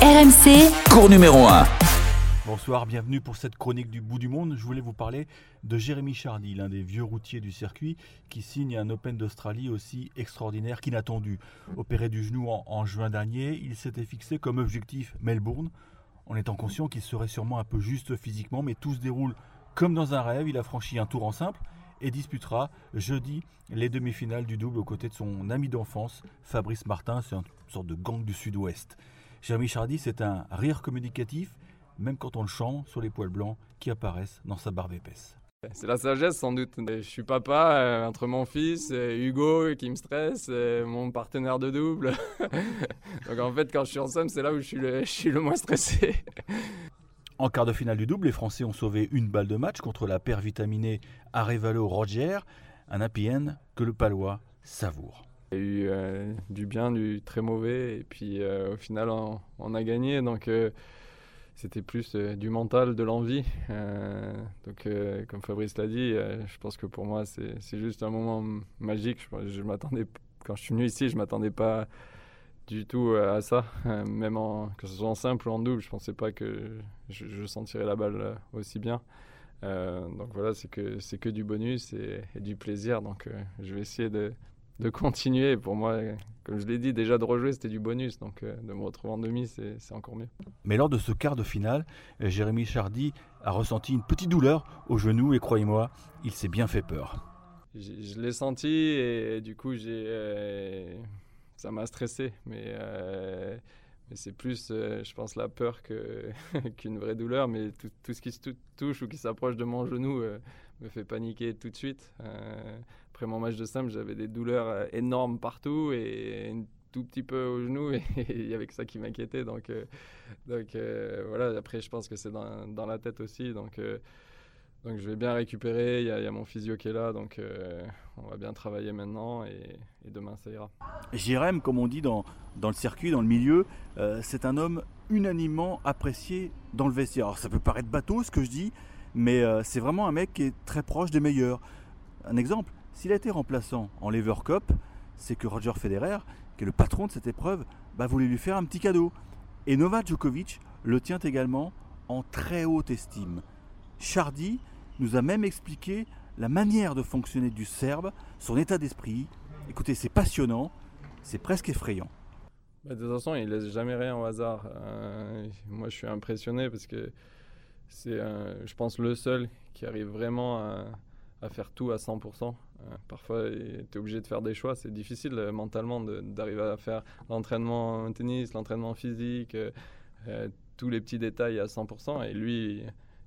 RMC, Cours numéro 1. Bonsoir, bienvenue pour cette chronique du bout du monde. Je voulais vous parler de Jérémy Chardy, l'un des vieux routiers du circuit, qui signe un Open d'Australie aussi extraordinaire qu'inattendu. Opéré du genou en, en juin dernier, il s'était fixé comme objectif Melbourne, en étant conscient qu'il serait sûrement un peu juste physiquement, mais tout se déroule comme dans un rêve. Il a franchi un tour en simple et disputera jeudi les demi-finales du double aux côtés de son ami d'enfance, Fabrice Martin. C'est une sorte de gang du sud-ouest. Jérémy Chardy, c'est un rire communicatif, même quand on le chante sur les poils blancs qui apparaissent dans sa barbe épaisse. C'est la sagesse sans doute. Je suis papa euh, entre mon fils, euh, Hugo qui me stresse, euh, mon partenaire de double. Donc en fait quand je suis en somme c'est là où je suis le, je suis le moins stressé. En quart de finale du double, les Français ont sauvé une balle de match contre la paire vitaminée Arevalo-Roger, un happy end que le Palois savoure. Il y a eu euh, du bien, du très mauvais, et puis euh, au final on, a gagné, donc euh, c'était plus du mental, de l'envie. Donc comme Fabrice l'a dit, je pense que pour moi c'est juste un moment magique. Je, m'attendais, quand je suis venu ici, je m'attendais pas du tout à ça, même en, que ce soit en simple ou en double, je pensais pas que je, sentirais la balle aussi bien. Donc voilà, c'est que c'est que du bonus et, du plaisir. Donc je vais essayer de, de continuer. Pour moi, comme je l'ai dit, déjà de rejouer, c'était du bonus. Donc euh, de me retrouver en demi, c'est encore mieux. Mais lors de ce quart de finale, euh, Jérémy Chardy a ressenti une petite douleur au genou et croyez-moi, il s'est bien fait peur. Je l'ai senti et, du coup, j'ai, euh, ça m'a stressé. Mais, euh, mais c'est plus, je pense, la peur que, qu'une vraie douleur. Mais tout, tout ce qui se tou- touche ou qui s'approche de mon genou me fait paniquer tout de suite. Euh, après mon match de simple, j'avais des douleurs euh, énormes partout et un tout petit peu au genou. Et il y avait que ça qui m'inquiétait. Donc, euh, donc voilà, après, je pense que c'est dans, la tête aussi. Donc. donc je vais bien récupérer, il y, a- mon physio qui est là, donc on va bien travailler maintenant et, demain ça ira. Jérém, comme on dit dans, dans le circuit, dans le milieu, c'est un homme unanimement apprécié dans le vestiaire. Alors ça peut paraître bateau ce que je dis, mais euh, c'est vraiment un mec qui est très proche des meilleurs. Un exemple, s'il a été remplaçant en Lever Cup, c'est que Roger Federer, qui est le patron de cette épreuve, bah, voulait lui faire un petit cadeau. Et Novak Djokovic le tient également en très haute estime. Chardy nous a même expliqué la manière de fonctionner du Serbe, son état d'esprit. Écoutez, c'est passionnant, c'est presque effrayant. Bah, de toute façon, il laisse jamais rien au hasard. Euh, moi je suis impressionné parce que c'est, je pense, le seul qui arrive vraiment à, faire tout à 100%. Euh, parfois, tu es obligé de faire des choix. C'est difficile euh, mentalement d'arriver à faire l'entraînement en tennis, l'entraînement physique, euh, tous les petits détails à 100%. Et lui,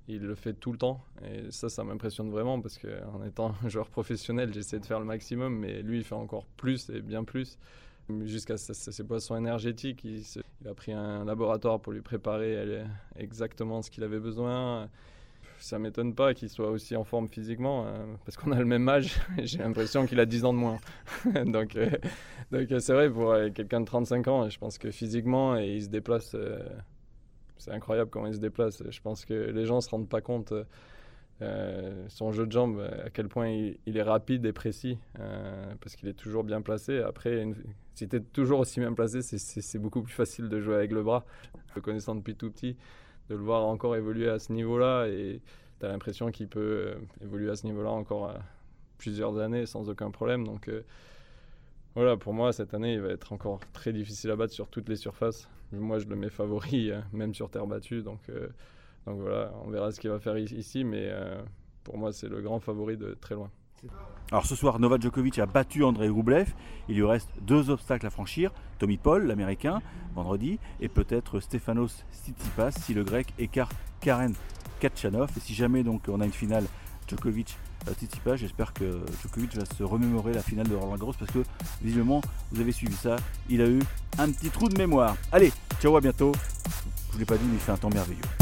il le fait tout le temps. Et ça, ça m'impressionne vraiment parce qu'en étant joueur professionnel, j'essaie de faire le maximum, mais lui, il fait encore plus et bien plus. Jusqu'à ses, boissons énergétiques, il, a pris un laboratoire pour lui préparer exactement ce qu'il avait besoin. Ça m'étonne pas qu'il soit aussi en forme physiquement, euh, parce qu'on a le même âge. J'ai l'impression qu'il a 10 ans de moins. donc, euh, donc euh, c'est vrai, pour euh, quelqu'un de 35 ans, je pense que physiquement, et il se déplace. c'est incroyable comment il se déplace. Je pense que les gens ne se rendent pas compte. Euh, son jeu de jambes, à quel point il, est rapide et précis, euh, parce qu'il est toujours bien placé. Après, une- si tu es toujours aussi bien placé, c'est- beaucoup plus facile de jouer avec le bras. Le connaissant depuis tout petit, de le voir encore évoluer à ce niveau-là, et tu as l'impression qu'il peut euh, évoluer à ce niveau-là encore euh, plusieurs années sans aucun problème. Donc euh, voilà, pour moi, cette année, il va être encore très difficile à battre sur toutes les surfaces. Moi, je le mets favori, euh, même sur terre battue. Donc, euh, donc voilà, on verra ce qu'il va faire ici, mais euh, pour moi, c'est le grand favori de très loin. Alors ce soir, Novak Djokovic a battu Andrei Rublev. Il lui reste deux obstacles à franchir. Tommy Paul, l'américain, vendredi, et peut-être Stefanos Tsitsipas si le grec écarte Karen Kachanov. Et si jamais donc on a une finale Djokovic euh, Tsitsipas, j'espère que Djokovic va se remémorer la finale de Roland Garros parce que visiblement vous avez suivi ça, il a eu un petit trou de mémoire. Allez, ciao à bientôt. Je vous l'ai pas dit mais il fait un temps merveilleux.